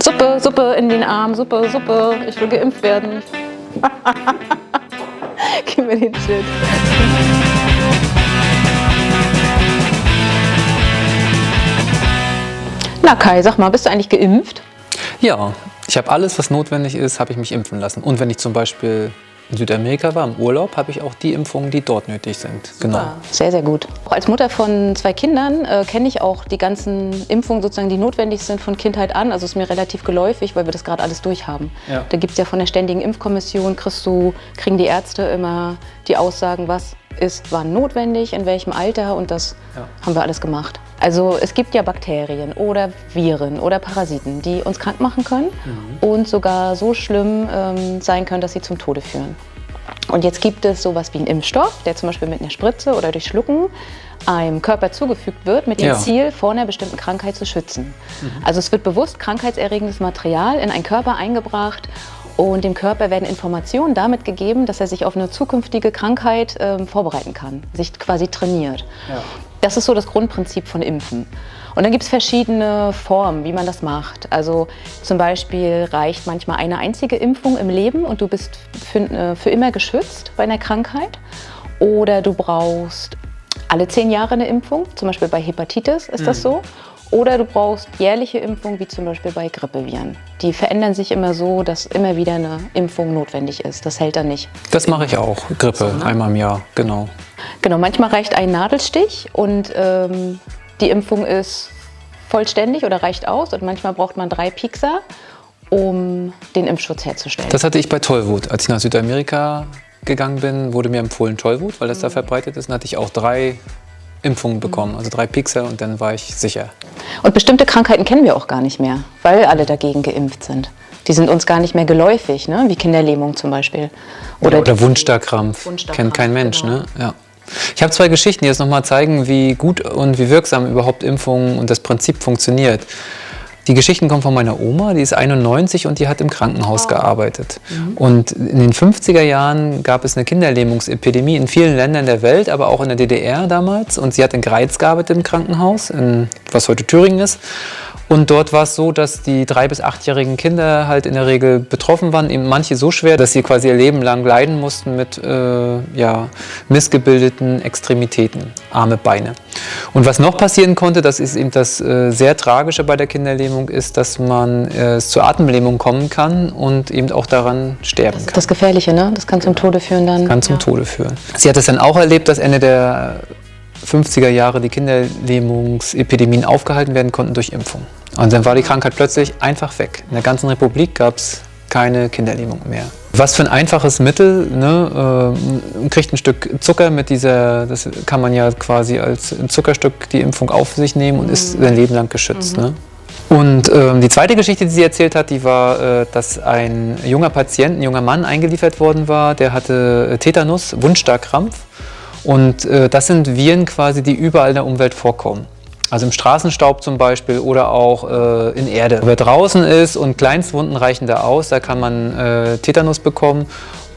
Suppe, Suppe in den Arm, Suppe, Suppe. Ich will geimpft werden. Gib mir den Shit. Na Kai, sag mal, bist du eigentlich geimpft? Ja, ich habe alles, was notwendig ist, habe ich mich impfen lassen. Und wenn ich zum Beispiel in Südamerika war, im Urlaub, habe ich auch die Impfungen, die dort nötig sind. Genau. Sehr, sehr gut. Auch als Mutter von zwei Kindern äh, kenne ich auch die ganzen Impfungen, sozusagen, die notwendig sind von Kindheit an. Also ist mir relativ geläufig, weil wir das gerade alles durchhaben. Ja. Da gibt es ja von der Ständigen Impfkommission, kriegst du, kriegen die Ärzte immer die Aussagen, was ist wann notwendig, in welchem Alter und das Ja. haben wir alles gemacht. Also es gibt ja Bakterien oder Viren oder Parasiten, die uns krank machen können und sogar so schlimm ähm, sein können, dass sie zum Tode führen. Und jetzt gibt es sowas wie einen Impfstoff, der zum Beispiel mit einer Spritze oder durch Schlucken einem Körper zugefügt wird, mit dem Ja. Ziel, vor einer bestimmten Krankheit zu schützen. Also es wird bewusst krankheitserregendes Material in einen Körper eingebracht und dem Körper werden Informationen damit gegeben, dass er sich auf eine zukünftige Krankheit ähm, vorbereiten kann, sich quasi trainiert. Das ist so das Grundprinzip von Impfen. Und dann gibt es verschiedene Formen, wie man das macht. Also zum Beispiel reicht manchmal eine einzige Impfung im Leben und du bist für, äh, für immer geschützt bei einer Krankheit. Oder du brauchst alle zehn Jahre eine Impfung, zum Beispiel bei Hepatitis ist das so. Oder du brauchst jährliche Impfungen, wie zum Beispiel bei Grippeviren. Die verändern sich immer so, dass immer wieder eine Impfung notwendig ist. Das hält dann nicht. Das mache ich auch. Grippe, einmal im Jahr, genau. Genau, manchmal reicht ein Nadelstich und ähm, die Impfung ist vollständig oder reicht aus. Und manchmal braucht man drei Piekser, um den Impfschutz herzustellen. Das hatte ich bei Tollwut. Als ich nach Südamerika gegangen bin, wurde mir empfohlen Tollwut, weil das da verbreitet ist. Dann hatte ich auch drei Impfungen bekommen, also drei Pixel und dann war ich sicher. Und bestimmte Krankheiten kennen wir auch gar nicht mehr, weil alle dagegen geimpft sind. Die sind uns gar nicht mehr geläufig, ne? wie Kinderlähmung zum Beispiel. Oder, oder Wundstarkrampf. Wundstarkrampf, Kennt kein Mensch, genau. ne? Ja. Ich habe zwei Geschichten, die jetzt nochmal zeigen, wie gut und wie wirksam überhaupt Impfungen und das Prinzip funktioniert. Die Geschichten kommen von meiner Oma, die ist 91 und die hat im Krankenhaus gearbeitet. Und in den 50er Jahren gab es eine Kinderlähmungsepidemie in vielen Ländern der Welt, aber auch in der DDR damals. Und sie hat in Greiz gearbeitet im Krankenhaus, in, was heute Thüringen ist. Und dort war es so, dass die drei- bis achtjährigen Kinder halt in der Regel betroffen waren, eben manche so schwer, dass sie quasi ihr Leben lang leiden mussten mit äh, ja, missgebildeten Extremitäten, Arme, Beine. Und was noch passieren konnte, das ist eben das äh, sehr Tragische bei der Kinderlähmung, ist, dass man äh, zur Atemlähmung kommen kann und eben auch daran sterben kann. Das Gefährliche, ne? Das kann zum Tode führen dann. Kann zum Tode führen. Sie hat es dann auch erlebt, dass Ende der 50er Jahre die Kinderlähmungsepidemien aufgehalten werden konnten durch Impfung. Und dann war die Krankheit plötzlich einfach weg. In der ganzen Republik gab es keine Kinderlähmung mehr. Was für ein einfaches Mittel, ne? äh, man kriegt ein Stück Zucker mit dieser, das kann man ja quasi als Zuckerstück die Impfung auf sich nehmen und ist sein Leben lang geschützt. Ne? Und ähm, die zweite Geschichte, die sie erzählt hat, die war, äh, dass ein junger Patient, ein junger Mann eingeliefert worden war, der hatte äh, Tetanus, Wundstarkrampf. Und äh, das sind Viren quasi, die überall in der Umwelt vorkommen. Also im Straßenstaub zum Beispiel oder auch äh, in Erde. Wer draußen ist und Kleinstwunden reichen da aus, da kann man äh, Tetanus bekommen.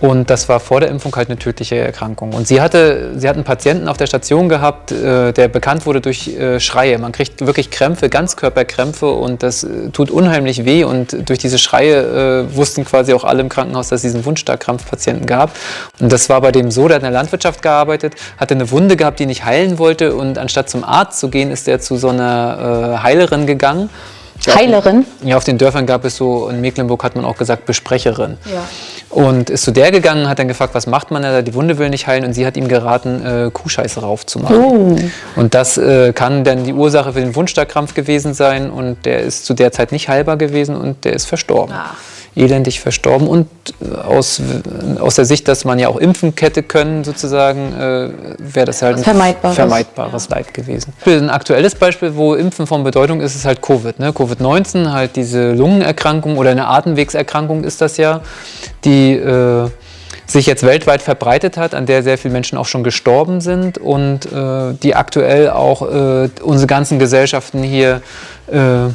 Und das war vor der Impfung halt eine tödliche Erkrankung. Und sie hatte, sie hat einen Patienten auf der Station gehabt, äh, der bekannt wurde durch äh, Schreie. Man kriegt wirklich Krämpfe, Ganzkörperkrämpfe und das äh, tut unheimlich weh. Und durch diese Schreie äh, wussten quasi auch alle im Krankenhaus, dass es diesen Wundstarkrampfpatienten gab. Und das war bei dem so, der hat in der Landwirtschaft gearbeitet, hatte eine Wunde gehabt, die nicht heilen wollte. Und anstatt zum Arzt zu gehen, ist er zu so einer äh, Heilerin gegangen. Heilerin? Ja, auf den Dörfern gab es so, in Mecklenburg hat man auch gesagt, Besprecherin. Ja. Und ist zu der gegangen, hat dann gefragt, was macht man da? Die Wunde will nicht heilen und sie hat ihm geraten, äh, Kuhscheiße raufzumachen. Oh. Und das äh, kann dann die Ursache für den Wundstarkrampf gewesen sein und der ist zu der Zeit nicht heilbar gewesen und der ist verstorben. Ach. Elendig verstorben und äh, aus, aus der Sicht, dass man ja auch impfen hätte können, sozusagen, äh, wäre das halt ein Vermeidbares. vermeidbares Leid gewesen. Ein aktuelles Beispiel, wo Impfen von Bedeutung ist, ist halt Covid. Ne? Covid-19, halt diese Lungenerkrankung oder eine Atemwegserkrankung ist das ja, die äh, sich jetzt weltweit verbreitet hat, an der sehr viele Menschen auch schon gestorben sind und äh, die aktuell auch äh, unsere ganzen Gesellschaften hier äh,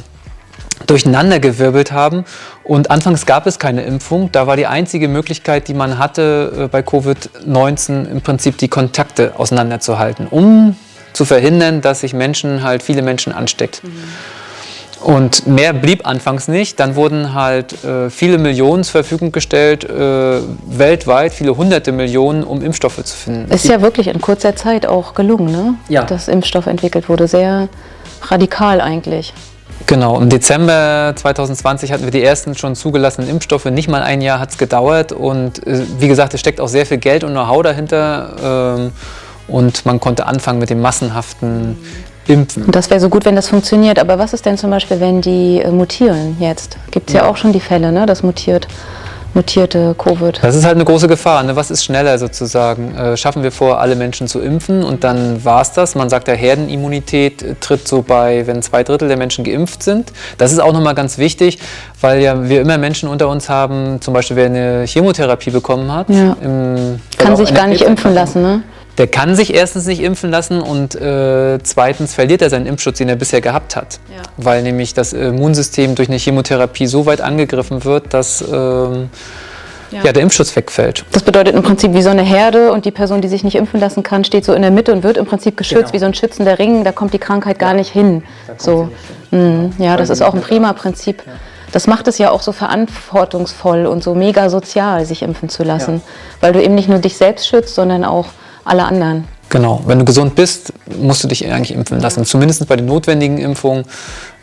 durcheinandergewirbelt haben. Und anfangs gab es keine Impfung. Da war die einzige Möglichkeit, die man hatte äh, bei Covid-19 im Prinzip die Kontakte auseinanderzuhalten, um zu verhindern, dass sich Menschen halt viele Menschen ansteckt. Und mehr blieb anfangs nicht. Dann wurden halt äh, viele Millionen zur Verfügung gestellt, äh, weltweit, viele hunderte Millionen, um Impfstoffe zu finden. Ist ja wirklich in kurzer Zeit auch gelungen, ne? Ja. dass Impfstoff entwickelt wurde. Sehr radikal eigentlich. Genau, im Dezember 2020 hatten wir die ersten schon zugelassenen Impfstoffe. Nicht mal ein Jahr hat es gedauert. Und äh, wie gesagt, es steckt auch sehr viel Geld und Know-how dahinter. Ähm, und man konnte anfangen mit dem massenhaften Impfen. Das wäre so gut, wenn das funktioniert. Aber was ist denn zum Beispiel, wenn die äh, mutieren jetzt? Gibt es ja. ja. auch schon die Fälle, ne, das mutiert mutierte Covid. Das ist halt eine große Gefahr. Ne? Was ist schneller sozusagen? Äh, schaffen wir vor, alle Menschen zu impfen und dann war es das. Man sagt ja, Herdenimmunität tritt so bei, wenn zwei Drittel der Menschen geimpft sind. Das ist auch nochmal ganz wichtig, weil ja wir immer Menschen unter uns haben, zum Beispiel wer eine Chemotherapie bekommen hat. Ja. Im, Kann sich gar nicht impfen lassen, ne? Der kann sich erstens nicht impfen lassen und äh, zweitens verliert er seinen Impfschutz, den er bisher gehabt hat. Ja. Weil nämlich das Immunsystem durch eine Chemotherapie so weit angegriffen wird, dass ähm, ja. ja. der Impfschutz wegfällt. Das bedeutet im Prinzip wie so eine Herde und die Person, die sich nicht impfen lassen kann, steht so in der Mitte und wird im Prinzip geschützt genau. wie so ein schützender Ring. Da kommt die Krankheit gar ja. nicht hin. So. Hin. Mhm. Ja, das ist auch ein prima Prinzip. Das macht es ja auch so verantwortungsvoll und so mega sozial, sich impfen zu lassen. Weil du eben nicht nur dich selbst schützt, sondern auch alle anderen. Genau, wenn du gesund bist, musst du dich eigentlich impfen lassen. Zumindest bei den notwendigen Impfungen.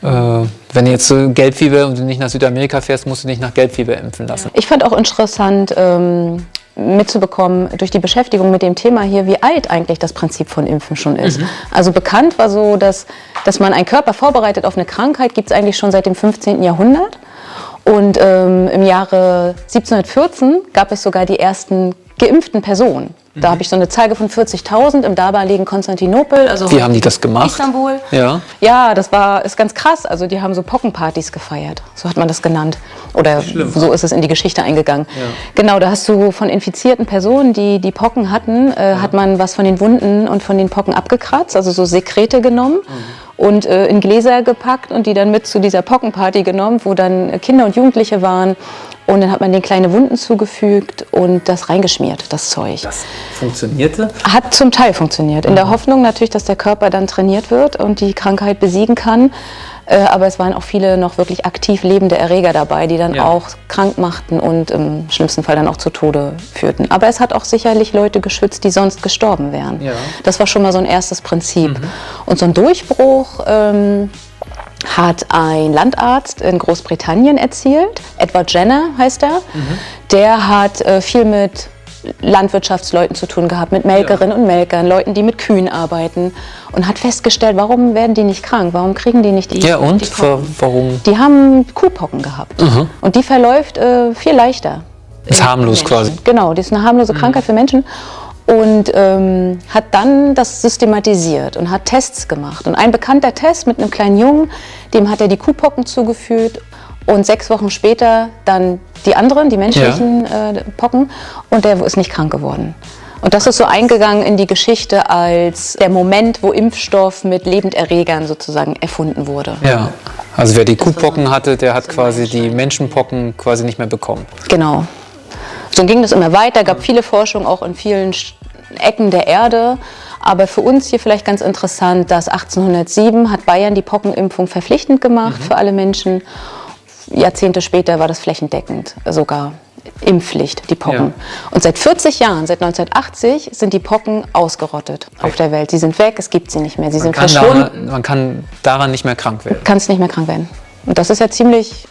Äh, wenn du jetzt Gelbfieber und du nicht nach Südamerika fährst, musst du dich nach Gelbfieber impfen lassen. Ich fand auch interessant, ähm, mitzubekommen durch die Beschäftigung mit dem Thema hier, wie alt eigentlich das Prinzip von Impfen schon ist. Mhm. Also bekannt war so, dass, dass man einen Körper vorbereitet auf eine Krankheit, gibt es eigentlich schon seit dem 15. Jahrhundert. Und ähm, im Jahre 1714 gab es sogar die ersten geimpften Personen. Da mhm. habe ich so eine Zahl von 40.000 im damaligen Konstantinopel. Also Wie haben die das gemacht? Istanbul. Ja. Ja, das war ist ganz krass. Also die haben so Pockenpartys gefeiert. So hat man das genannt. Oder so ist es in die Geschichte eingegangen. Ja. Genau, da hast du von infizierten Personen, die die Pocken hatten, äh, ja. hat man was von den Wunden und von den Pocken abgekratzt, also so Sekrete genommen. Mhm und äh, in Gläser gepackt und die dann mit zu dieser Pockenparty genommen, wo dann Kinder und Jugendliche waren. Und dann hat man den kleine Wunden zugefügt und das reingeschmiert, das Zeug. Das funktionierte? Hat zum Teil funktioniert. In mhm. der Hoffnung natürlich, dass der Körper dann trainiert wird und die Krankheit besiegen kann. Äh, aber es waren auch viele noch wirklich aktiv lebende Erreger dabei, die dann ja. auch krank machten und im schlimmsten Fall dann auch zu Tode führten. Aber es hat auch sicherlich Leute geschützt, die sonst gestorben wären. Ja. Das war schon mal so ein erstes Prinzip. Mhm. Und so ein Durchbruch ähm, hat ein Landarzt in Großbritannien erzielt. Edward Jenner heißt er. Mhm. Der hat äh, viel mit Landwirtschaftsleuten zu tun gehabt, mit Melkerinnen ja. und Melkern, Leuten, die mit Kühen arbeiten und hat festgestellt, warum werden die nicht krank, warum kriegen die nicht die Ja und? Die warum? Die haben Kuhpocken gehabt mhm. und die verläuft äh, viel leichter. Ist harmlos quasi. Genau, die ist eine harmlose mhm. Krankheit für Menschen und ähm, hat dann das systematisiert und hat Tests gemacht. Und ein bekannter Test mit einem kleinen Jungen, dem hat er die Kuhpocken zugeführt und sechs Wochen später dann die anderen, die menschlichen ja. äh, Pocken und der ist nicht krank geworden. Und das ist so eingegangen in die Geschichte als der Moment, wo Impfstoff mit Lebenderregern sozusagen erfunden wurde. Ja, also wer die Kuhpocken hatte, der hat quasi die Menschenpocken quasi nicht mehr bekommen. Genau. So ging das immer weiter, gab viele Forschung auch in vielen Ecken der Erde. Aber für uns hier vielleicht ganz interessant, dass 1807 hat Bayern die Pockenimpfung verpflichtend gemacht mhm. für alle Menschen. Jahrzehnte später war das flächendeckend sogar Impfpflicht, die Pocken. Ja. Und seit 40 Jahren, seit 1980, sind die Pocken ausgerottet okay. auf der Welt. Sie sind weg, es gibt sie nicht mehr. Sie man sind verschwunden. Daran, man kann daran nicht mehr krank werden. Kannst nicht mehr krank werden. Und das ist ja ziemlich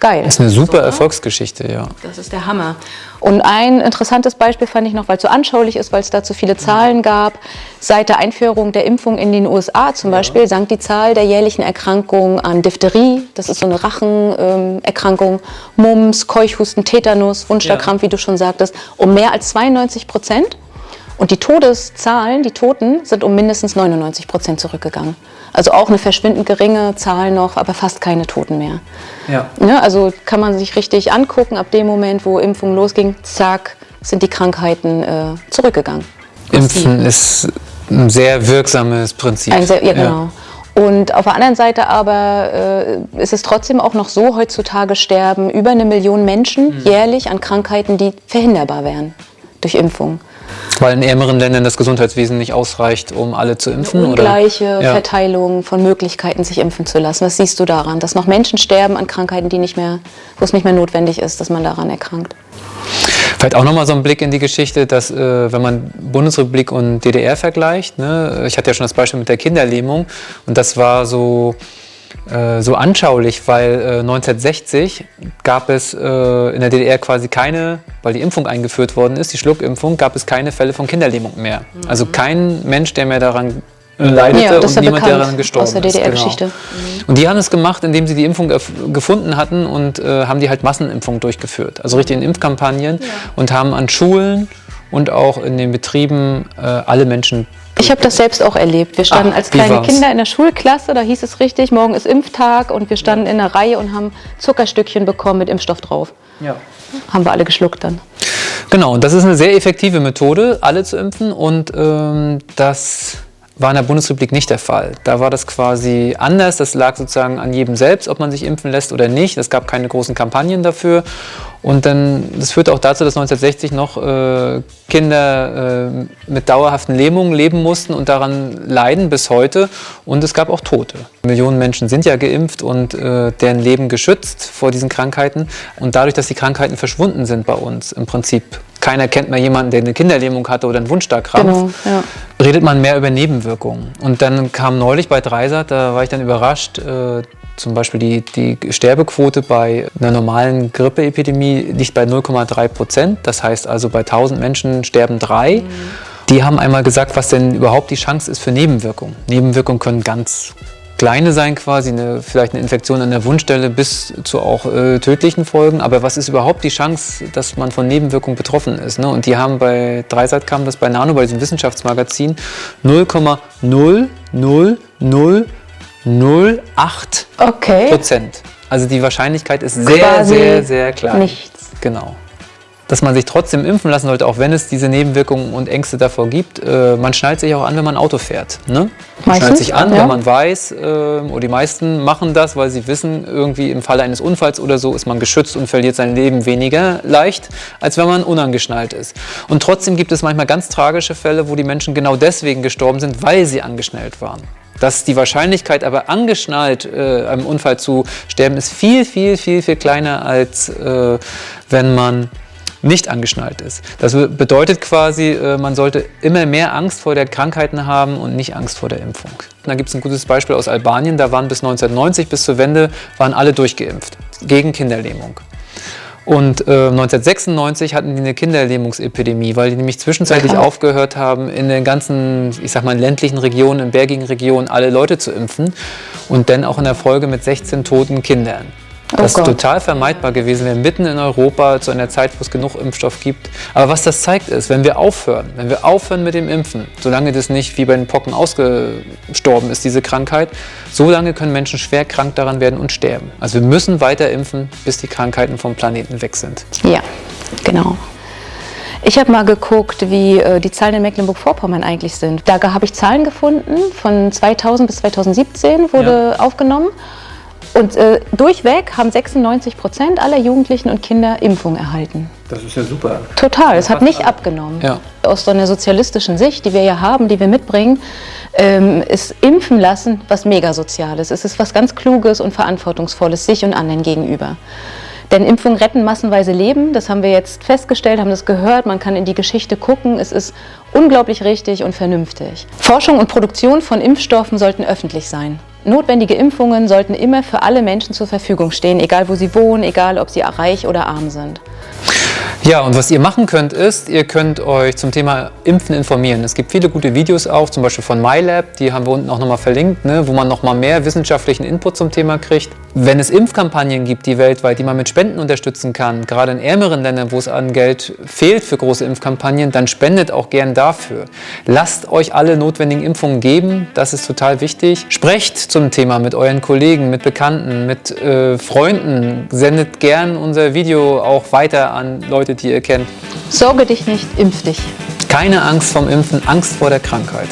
geil. Das ist eine super so, Erfolgsgeschichte, ja. Das ist der Hammer. Und ein interessantes Beispiel fand ich noch, weil es so anschaulich ist, weil es dazu viele Zahlen gab. Seit der Einführung der Impfung in den USA zum Beispiel sank die Zahl der jährlichen Erkrankungen an Diphtherie, das ist so eine Rachenerkrankung, Mumps, Keuchhusten, Tetanus, Wunschterkrampf, ja. wie du schon sagtest, um mehr als 92 Prozent. Und die Todeszahlen, die Toten, sind um mindestens 99 Prozent zurückgegangen. Also auch eine verschwindend geringe Zahl noch, aber fast keine Toten mehr. Ja. Ne, also kann man sich richtig angucken, ab dem Moment, wo Impfung losging, zack, sind die Krankheiten äh, zurückgegangen. Impfen ist ein sehr wirksames Prinzip. Sehr, ja, genau. Ja. Und auf der anderen Seite aber äh, ist es trotzdem auch noch so, heutzutage sterben über eine Million Menschen mhm. jährlich an Krankheiten, die verhinderbar wären durch Impfung. Weil in ärmeren Ländern das Gesundheitswesen nicht ausreicht, um alle zu impfen? Eine ungleiche oder? Verteilung von Möglichkeiten, sich impfen zu lassen. Was siehst du daran? Dass noch Menschen sterben an Krankheiten, die nicht mehr, wo es nicht mehr notwendig ist, dass man daran erkrankt? Vielleicht auch nochmal so ein Blick in die Geschichte, dass äh, wenn man Bundesrepublik und DDR vergleicht, ne, ich hatte ja schon das Beispiel mit der Kinderlähmung und das war so äh, so anschaulich, weil äh, 1960 gab es äh, in der DDR quasi keine, weil die Impfung eingeführt worden ist, die Schluckimpfung, gab es keine Fälle von Kinderlähmung mehr. Mhm. Also kein Mensch, der mehr daran leidete ja, und niemand, der daran gestorben aus der DDR-Geschichte. Genau. Mhm. Und die haben es gemacht, indem sie die Impfung gefunden hatten und äh, haben die halt Massenimpfung durchgeführt. Also richtig in Impfkampagnen ja. und haben an Schulen und auch in den Betrieben äh, alle Menschen ich habe das selbst auch erlebt. Wir standen Ach, als kleine Kinder in der Schulklasse, da hieß es richtig, morgen ist Impftag und wir standen in der Reihe und haben Zuckerstückchen bekommen mit Impfstoff drauf. Ja. Haben wir alle geschluckt dann. Genau, und das ist eine sehr effektive Methode, alle zu impfen und ähm, das war in der Bundesrepublik nicht der Fall. Da war das quasi anders. Das lag sozusagen an jedem selbst, ob man sich impfen lässt oder nicht. Es gab keine großen Kampagnen dafür. Und dann, das führte auch dazu, dass 1960 noch äh, Kinder äh, mit dauerhaften Lähmungen leben mussten und daran leiden bis heute. Und es gab auch Tote. Millionen Menschen sind ja geimpft und äh, deren Leben geschützt vor diesen Krankheiten. Und dadurch, dass die Krankheiten verschwunden sind bei uns, im Prinzip keiner kennt mehr jemanden, der eine Kinderlähmung hatte oder einen Wundstarkrampf, genau, ja. redet man mehr über Nebenwirkungen. Und dann kam neulich bei Dreisat, da war ich dann überrascht, äh, zum Beispiel die, die Sterbequote bei einer normalen Grippeepidemie liegt bei 0,3 Prozent. Das heißt also, bei 1000 Menschen sterben drei. Mhm. Die haben einmal gesagt, was denn überhaupt die Chance ist für Nebenwirkungen. Nebenwirkungen können ganz kleine sein quasi, eine, vielleicht eine Infektion an der Wundstelle bis zu auch äh, tödlichen Folgen. Aber was ist überhaupt die Chance, dass man von Nebenwirkungen betroffen ist? Ne? Und die haben bei Dreisat kam das bei Nano, bei diesem Wissenschaftsmagazin, 0,000 0,08 okay. Prozent. Also die Wahrscheinlichkeit ist sehr, Quasi sehr, sehr klein. Nichts. Genau. Dass man sich trotzdem impfen lassen sollte, auch wenn es diese Nebenwirkungen und Ängste davor gibt. Äh, man schnallt sich auch an, wenn man Auto fährt. Ne? Man schnallt sich an, ja. wenn man weiß, äh, oder die meisten machen das, weil sie wissen, irgendwie im Falle eines Unfalls oder so ist man geschützt und verliert sein Leben weniger leicht, als wenn man unangeschnallt ist. Und trotzdem gibt es manchmal ganz tragische Fälle, wo die Menschen genau deswegen gestorben sind, weil sie angeschnallt waren. Dass die Wahrscheinlichkeit aber angeschnallt äh, einem Unfall zu sterben ist viel, viel, viel, viel kleiner, als äh, wenn man nicht angeschnallt ist. Das bedeutet quasi, äh, man sollte immer mehr Angst vor der Krankheiten haben und nicht Angst vor der Impfung. Da gibt es ein gutes Beispiel aus Albanien, da waren bis 1990, bis zur Wende, waren alle durchgeimpft gegen Kinderlähmung. Und äh, 1996 hatten die eine Kinderlähmungsepidemie, weil die nämlich zwischenzeitlich Aha. aufgehört haben, in den ganzen, ich sag mal, ländlichen Regionen, in bergigen Regionen alle Leute zu impfen. Und dann auch in der Folge mit 16 toten Kindern. Oh das ist total vermeidbar gewesen wäre, mitten in Europa zu einer Zeit, wo es genug Impfstoff gibt. Aber was das zeigt ist, wenn wir aufhören, wenn wir aufhören mit dem Impfen, solange das nicht wie bei den Pocken ausgestorben ist, diese Krankheit, solange können Menschen schwer krank daran werden und sterben. Also wir müssen weiter impfen, bis die Krankheiten vom Planeten weg sind. Ja, genau. Ich habe mal geguckt, wie äh, die Zahlen in Mecklenburg-Vorpommern eigentlich sind. Da habe ich Zahlen gefunden, von 2000 bis 2017 wurde ja. aufgenommen. Und äh, durchweg haben 96 Prozent aller Jugendlichen und Kinder Impfung erhalten. Das ist ja super. Total, es hat nicht abgenommen. Ja. Aus so einer sozialistischen Sicht, die wir ja haben, die wir mitbringen, ähm, ist Impfen lassen was Megasoziales. Es ist was ganz Kluges und Verantwortungsvolles sich und anderen gegenüber. Denn Impfungen retten massenweise Leben, das haben wir jetzt festgestellt, haben das gehört, man kann in die Geschichte gucken, es ist unglaublich richtig und vernünftig. Forschung und Produktion von Impfstoffen sollten öffentlich sein. Notwendige Impfungen sollten immer für alle Menschen zur Verfügung stehen, egal wo sie wohnen, egal ob sie reich oder arm sind. Ja, und was ihr machen könnt, ist, ihr könnt euch zum Thema Impfen informieren. Es gibt viele gute Videos auch, zum Beispiel von MyLab, die haben wir unten auch nochmal verlinkt, ne, wo man nochmal mehr wissenschaftlichen Input zum Thema kriegt. Wenn es Impfkampagnen gibt, die weltweit, die man mit Spenden unterstützen kann, gerade in ärmeren Ländern, wo es an Geld fehlt für große Impfkampagnen, dann spendet auch gern dafür. Lasst euch alle notwendigen Impfungen geben, das ist total wichtig. Sprecht zum Thema mit euren Kollegen, mit Bekannten, mit äh, Freunden. Sendet gern unser Video auch weiter an Leute, die ihr kennt. Sorge dich nicht, impf dich. Keine Angst vom Impfen, Angst vor der Krankheit.